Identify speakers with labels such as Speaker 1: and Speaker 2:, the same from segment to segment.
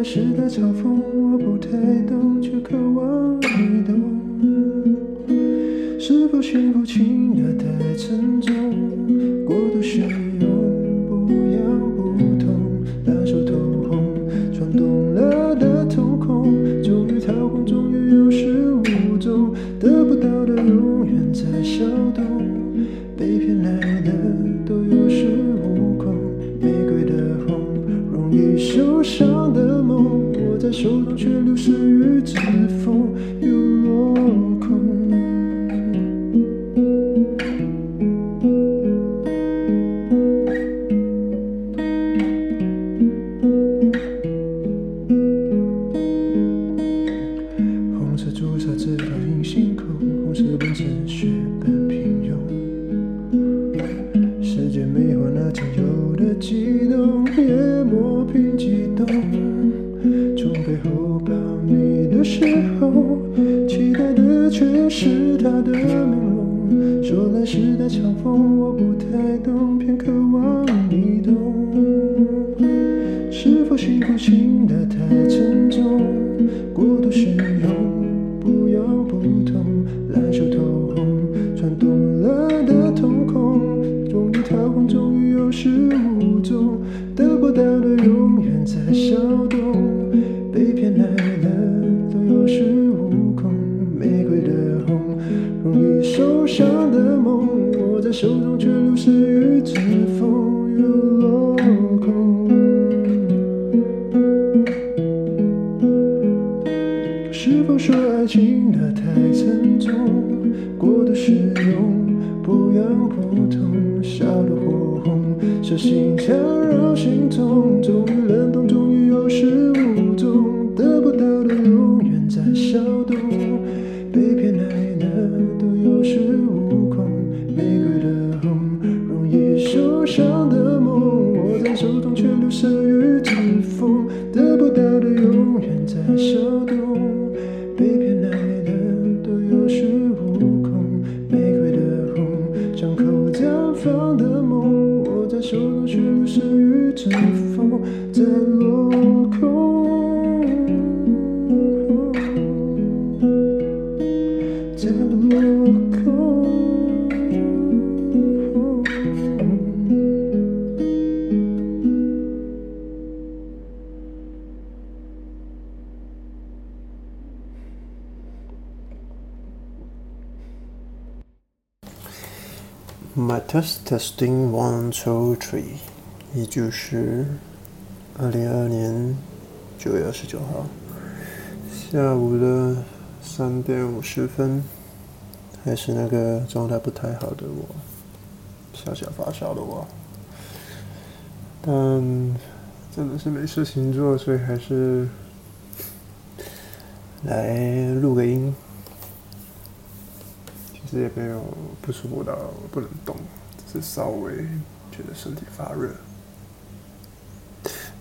Speaker 1: 容。说来是在嘲讽，我不太懂，却渴望你懂。是否幸福轻得太沉重？过度使用不痒不痛，两手透红，穿洞了的瞳孔，终于掏空，终于有始无终，得不到的永远在骚动，被骗来的是他的面容。说来是在嘲讽，我不太懂，偏渴望你懂。是否幸福轻得太沉重？过度使用不痒不痛，烂熟透红，穿洞受伤的梦，握在手中却流失于指缝，又落空。是否说爱情的太沉重，过度使用不痒不痛，笑得火红，手心缠绕心痛，终于冷冻，终于有始无终，得不到的永远在骚动，被骗来 My test testing one two three，也就是二零二二年九月二十九号下午的三点五十分，还是那个状态不太好的我，小小发烧的我，但真的是没事情做，所以还是来录个音。其实也没有不舒服到不能动，只是稍微觉得身体发热，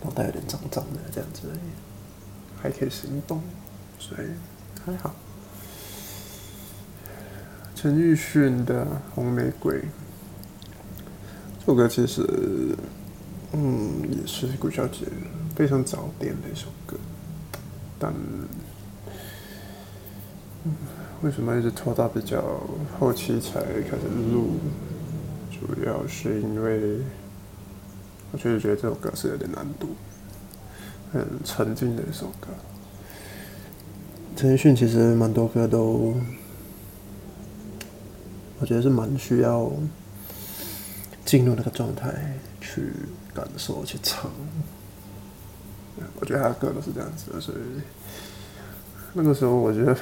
Speaker 1: 脑袋有点胀胀的这样子而已，还可以行动，所以还好。陈奕迅的《红玫瑰》这首歌其实，嗯，也是顾小姐非常早点的一首歌，但。为什么一直拖到比较后期才开始录？主要是因为我确实觉得这首歌是有点难度，很沉静的一首歌。陈奕迅其实蛮多歌都，我觉得是蛮需要进入那个状态去感受、去唱。我觉得他的歌都是这样子的，所以那个时候我觉得。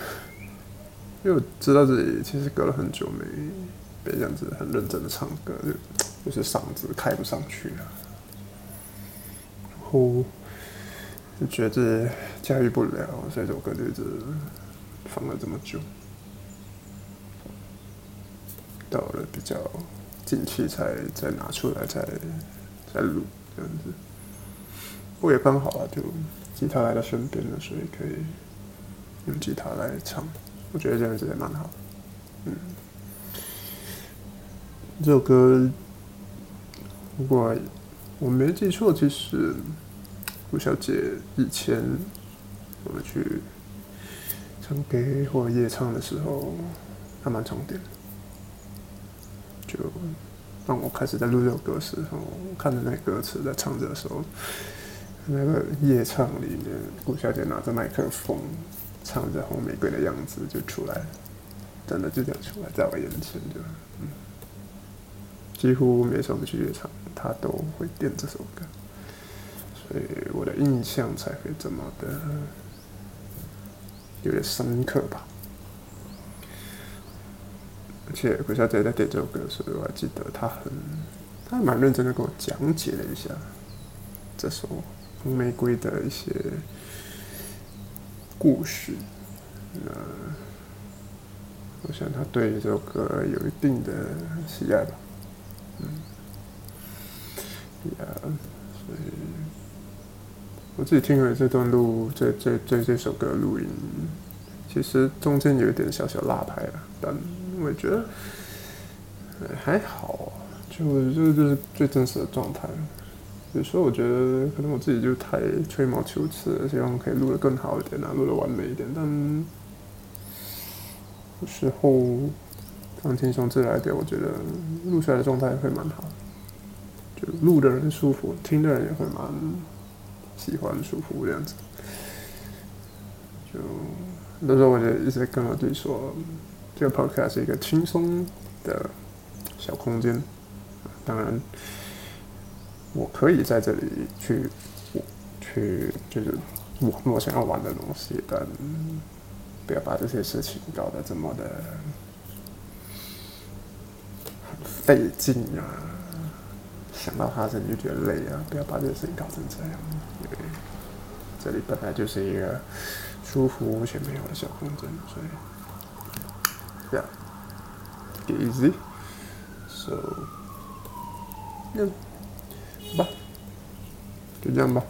Speaker 1: 因为我知道自己其实隔了很久没被这样子很认真的唱歌，就就是嗓子开不上去了，然后就觉得驾驭不了，所以这首歌就一直放了这么久，到了比较近期才再拿出来再再录这样子。不过也刚好啊，就吉他来到身边了，所以可以用吉他来唱。我觉得这样子也蛮好，嗯。
Speaker 2: 这首歌，如果我没记错，其实吴小姐以前我们去唱 K 或夜唱的时候，还蛮常点。就当我开始在录这首歌时候，看着那歌词在唱着的时候，那个夜唱里面，顾小姐拿着麦克风唱着《红玫瑰》的样子就出来，真的就这样出来在我眼前，就嗯，几乎每次我们去夜场，她都会点这首歌，所以的印象才会这么的有点深刻吧。而且顾小姐在点这首歌的时候，我还记得她很，她还蛮认真的跟我讲解了一下这首《红玫瑰》的一些故事。那我想她对这首歌有一定的喜爱吧。嗯，呀，所以我自己听了这段录，这这这这首歌录音，其实中间有一点小小拉拍了，但。我觉得还好，就就就是最真实的状态。有时候我觉得可能我自己就太吹毛求疵，希望可以录的更好一点啊，录的完美一点。但有时候放轻松自然一点，我觉得录出来的状态会蛮好。就录的人舒服，听的人也会蛮喜欢、舒服这样子。就那时候我就一直跟我自己说。这个 podcast 是一个轻松的小空间，当然，我可以在这里去，去就是我我想要玩的东西，但不要把这些事情搞得这么的费劲啊！想到它，你就觉得累啊！不要把这些事情搞成这样，这里本来就是一个舒服且美好的小空间，所以。Yeah, easy. So, yeah, 吧，就这样吧。